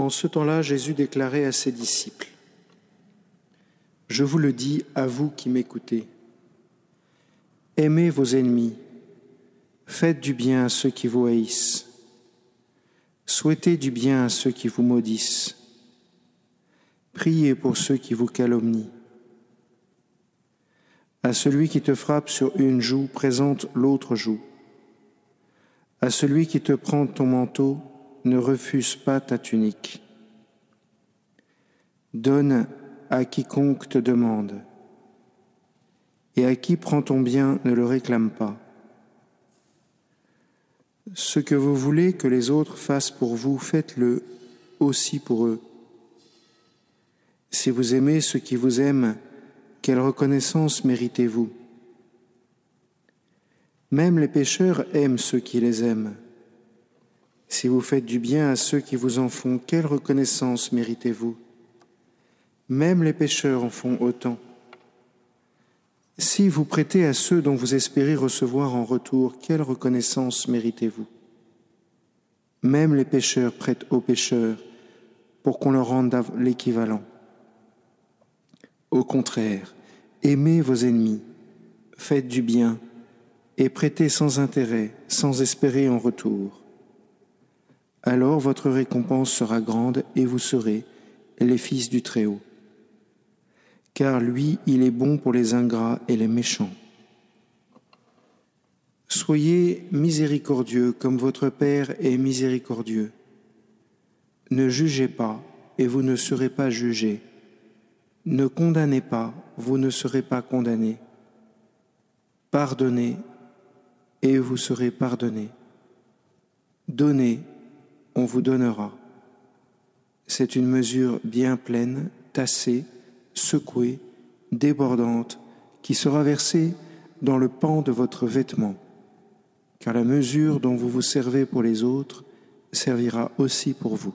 En ce temps-là, Jésus déclarait à ses disciples, Je vous le dis à vous qui m'écoutez, aimez vos ennemis, faites du bien à ceux qui vous haïssent, souhaitez du bien à ceux qui vous maudissent, priez pour ceux qui vous calomnient. À celui qui te frappe sur une joue, présente l'autre joue. À celui qui te prend ton manteau, ne refuse pas ta tunique. Donne à quiconque te demande, et à qui prend ton bien, ne le réclame pas. Ce que vous voulez que les autres fassent pour vous, faites-le aussi pour eux. Si vous aimez ceux qui vous aiment, quelle reconnaissance méritez-vous? Même les pécheurs aiment ceux qui les aiment. Si vous faites du bien à ceux qui vous en font, quelle reconnaissance méritez-vous? Même les pécheurs en font autant. Si vous prêtez à ceux dont vous espérez recevoir en retour, quelle reconnaissance méritez-vous? Même les pécheurs prêtent aux pécheurs pour qu'on leur rende l'équivalent. Au contraire, aimez vos ennemis, faites du bien et prêtez sans intérêt, sans espérer en retour. Alors votre récompense sera grande et vous serez les fils du Très-Haut. Car lui, il est bon pour les ingrats et les méchants. Soyez miséricordieux comme votre Père est miséricordieux. Ne jugez pas et vous ne serez pas jugés. Ne condamnez pas, vous ne serez pas condamnés. Pardonnez, et vous serez pardonnés. Donnez, on vous donnera. C'est une mesure bien pleine, tassée, secouée, débordante, qui sera versée dans le pan de votre vêtement, car la mesure dont vous vous servez pour les autres servira aussi pour vous.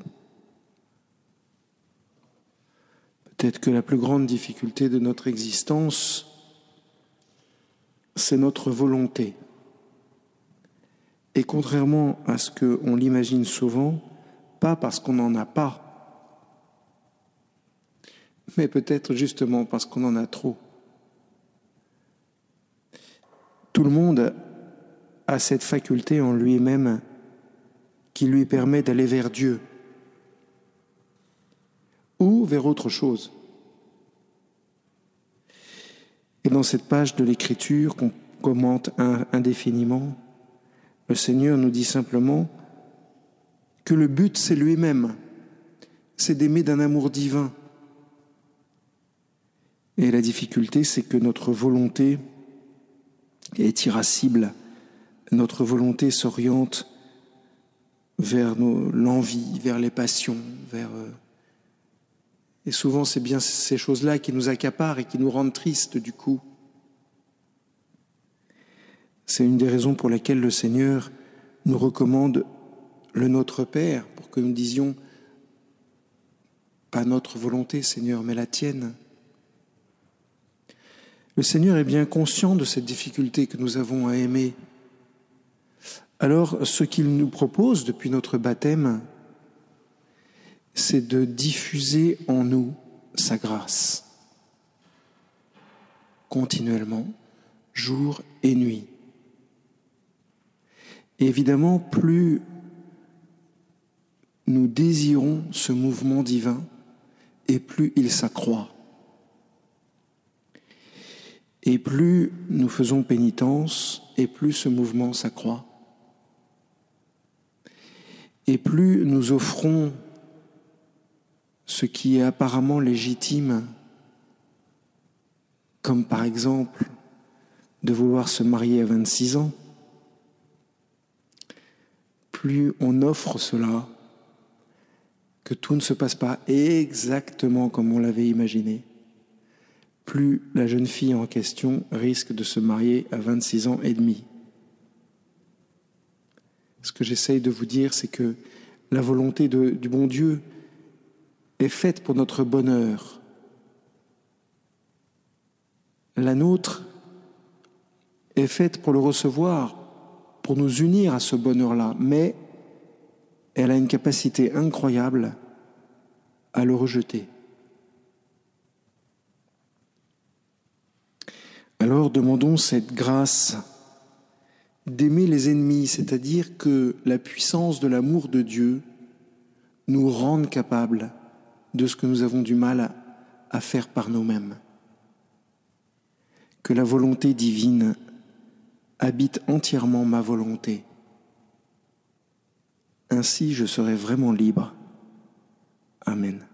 Peut-être que la plus grande difficulté de notre existence, c'est notre volonté. Et contrairement à ce qu'on l'imagine souvent, pas parce qu'on n'en a pas, mais peut-être justement parce qu'on en a trop. Tout le monde a cette faculté en lui-même qui lui permet d'aller vers Dieu, ou vers autre chose. Et dans cette page de l'Écriture qu'on commente indéfiniment, le Seigneur nous dit simplement que le but, c'est lui-même, c'est d'aimer d'un amour divin. Et la difficulté, c'est que notre volonté est irascible, notre volonté s'oriente vers l'envie, vers les passions, vers euh, et souvent, c'est bien ces choses-là qui nous accaparent et qui nous rendent tristes du coup. C'est une des raisons pour lesquelles le Seigneur nous recommande le Notre Père, pour que nous disions, pas notre volonté, Seigneur, mais la tienne. Le Seigneur est bien conscient de cette difficulté que nous avons à aimer. Alors, ce qu'il nous propose depuis notre baptême, c'est de diffuser en nous sa grâce, continuellement, jour et nuit. Évidemment, plus nous désirons ce mouvement divin, et plus il s'accroît. Et plus nous faisons pénitence, et plus ce mouvement s'accroît. Et plus nous offrons ce qui est apparemment légitime, comme par exemple de vouloir se marier à 26 ans, plus on offre cela, que tout ne se passe pas exactement comme on l'avait imaginé, plus la jeune fille en question risque de se marier à 26 ans et demi. Ce que j'essaye de vous dire, c'est que la volonté du bon Dieu est faite pour notre bonheur. La nôtre est faite pour le recevoir, pour nous unir à ce bonheur-là, mais elle a une capacité incroyable à le rejeter. Alors demandons cette grâce d'aimer les ennemis, c'est-à-dire que la puissance de l'amour de Dieu nous rende capables de ce que nous avons du mal à, faire par nous-mêmes. Que la volonté divine habite entièrement ma volonté. Ainsi je serai vraiment libre. Amen.